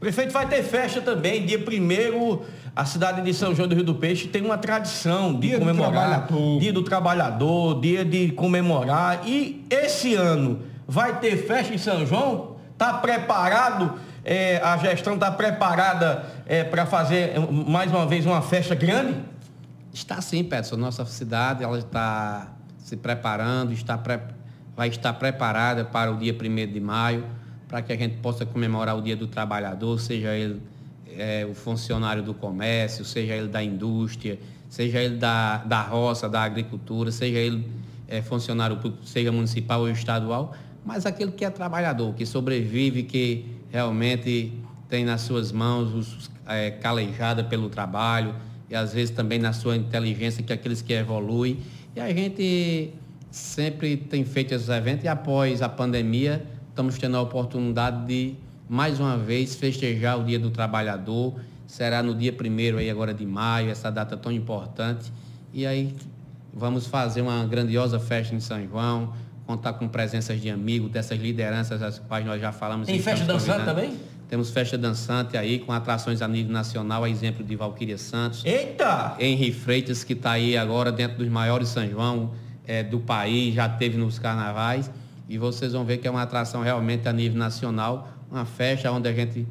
Prefeito, vai ter festa também, dia 1 a cidade de São João do Rio do Peixe tem uma tradição de dia comemorar. Do dia do trabalhador, dia de comemorar. E esse ano vai ter festa em São João? Está preparado? É, a gestão está preparada é, para fazer mais uma vez uma festa grande? Está sim, Peterson. Nossa cidade ela está se preparando, está pre... vai estar preparada para o dia 1 de maio, para que a gente possa comemorar o Dia do Trabalhador, seja ele é, o funcionário do comércio, seja ele da indústria, seja ele da, da roça, da agricultura, seja ele é, funcionário público, seja municipal ou estadual, mas aquele que é trabalhador, que sobrevive, que realmente tem nas suas mãos os, é, calejada pelo trabalho e às vezes também na sua inteligência, que é aqueles que evoluem. E a gente sempre tem feito esses eventos e após a pandemia estamos tendo a oportunidade de mais uma vez festejar o Dia do Trabalhador. Será no dia 1 aí agora de maio, essa data tão importante. E aí vamos fazer uma grandiosa festa em São João, contar com presenças de amigos, dessas lideranças as quais nós já falamos. Tem festa dançante também? Temos festa dançante aí, com atrações a nível nacional, a exemplo de Valquíria Santos. Eita! Henri Freitas, que está aí agora dentro dos maiores São João é, do país, já teve nos carnavais. E vocês vão ver que é uma atração realmente a nível nacional, uma festa onde a gente,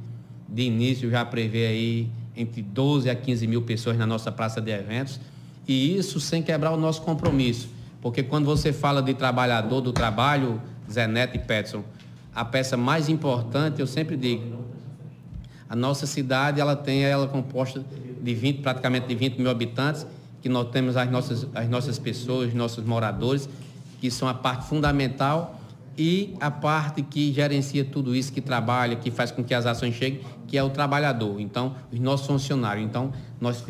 de início, já prevê aí entre 12 a 15 mil pessoas na nossa praça de eventos. E isso sem quebrar o nosso compromisso. Porque quando você fala de trabalhador do trabalho, Zé Neto e Petson, a peça mais importante, eu sempre digo, a nossa cidade ela tem ela composta de 20, praticamente de 20 mil habitantes, que nós temos as nossas, as nossas pessoas, nossos moradores, que são a parte fundamental e a parte que gerencia tudo isso, que trabalha, que faz com que as ações cheguem, que é o trabalhador. Então, os nossos funcionários. Então, nós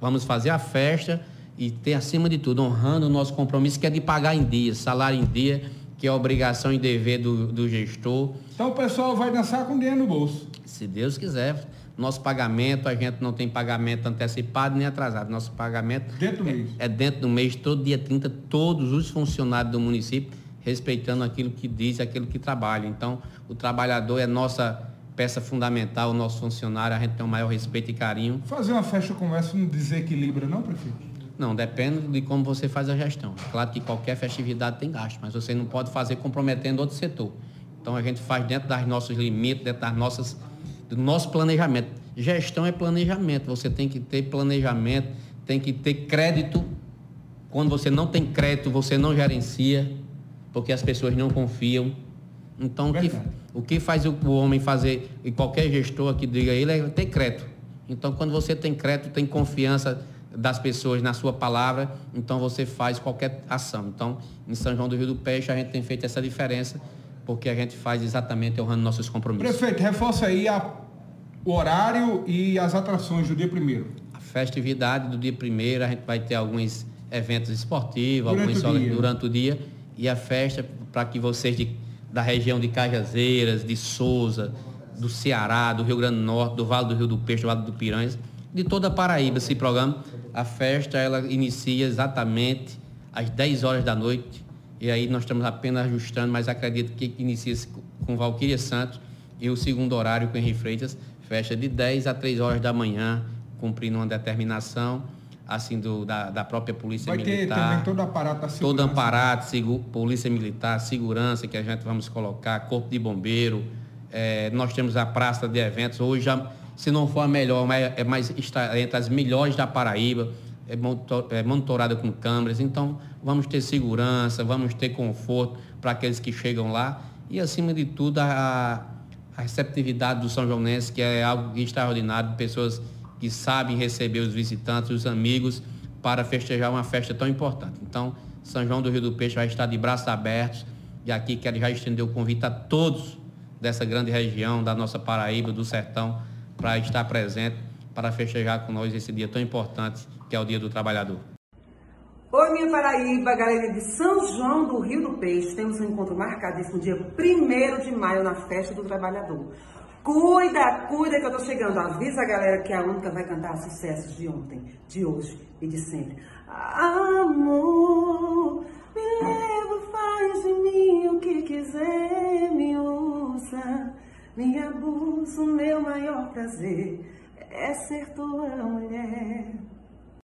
vamos fazer a festa e ter, acima de tudo, honrando o nosso compromisso, que é de pagar em dia, salário em dia, que é obrigação e dever do, do gestor. Então, o pessoal vai dançar com dinheiro no bolso. Se Deus quiser. Nosso pagamento, a gente não tem pagamento antecipado nem atrasado. Nosso pagamento dentro do é, mês. é dentro do mês, todo dia 30, todos os funcionários do município respeitando aquilo que diz, aquilo que trabalha. Então, o trabalhador é nossa peça fundamental, o nosso funcionário, a gente tem o maior respeito e carinho. Fazer uma festa como essa não desequilibra, não, prefeito? Não, depende de como você faz a gestão. Claro que qualquer festividade tem gasto, mas você não pode fazer comprometendo outro setor. Então a gente faz dentro das nossos limites, dentro das nossas, do nosso planejamento. Gestão é planejamento. Você tem que ter planejamento, tem que ter crédito. Quando você não tem crédito, você não gerencia porque as pessoas não confiam. Então, o que, o que faz o, o homem fazer, e qualquer gestor que diga ele, é ter crédito. Então, quando você tem crédito, tem confiança das pessoas na sua palavra, então você faz qualquer ação. Então, em São João do Rio do Peixe, a gente tem feito essa diferença, porque a gente faz exatamente honrando nossos compromissos. Prefeito, reforça aí a, o horário e as atrações do dia primeiro. A festividade do dia primeiro, a gente vai ter alguns eventos esportivos, durante alguns o durante o dia e a festa para que vocês de, da região de Cajazeiras, de Souza, do Ceará, do Rio Grande do Norte, do Vale do Rio do Peixe, do Vale do Piranhas, de toda a Paraíba, esse programa, a festa ela inicia exatamente às 10 horas da noite. E aí nós estamos apenas ajustando, mas acredito que inicia com Valquíria Santos e o segundo horário com Henri Freitas, festa de 10 a 3 horas da manhã, cumprindo uma determinação assim do, da, da própria polícia Vai militar. Vai ter também todo o aparato da segurança. Todo aparato, polícia militar, segurança que a gente vamos colocar, corpo de bombeiro. É, nós temos a praça de eventos. Hoje, se não for a melhor, mas é mais está entre as melhores da Paraíba. É, monitor, é monitorada com câmeras. Então, vamos ter segurança, vamos ter conforto para aqueles que chegam lá. E, acima de tudo, a, a receptividade do São Joanense, que é algo extraordinário, pessoas que sabem receber os visitantes, os amigos, para festejar uma festa tão importante. Então, São João do Rio do Peixe vai estar de braços abertos e aqui quero já estender o convite a todos dessa grande região, da nossa Paraíba, do Sertão, para estar presente, para festejar com nós esse dia tão importante, que é o Dia do Trabalhador. Oi, minha Paraíba, galera de São João do Rio do Peixe. Temos um encontro marcado no dia 1 de maio na Festa do Trabalhador. Cuida, cuida que eu tô chegando. Avisa a galera que a única vai cantar sucessos de ontem, de hoje e de sempre. Amor, me leva, faz de mim o que quiser, me usa. me abuso, meu maior prazer é ser tua mulher.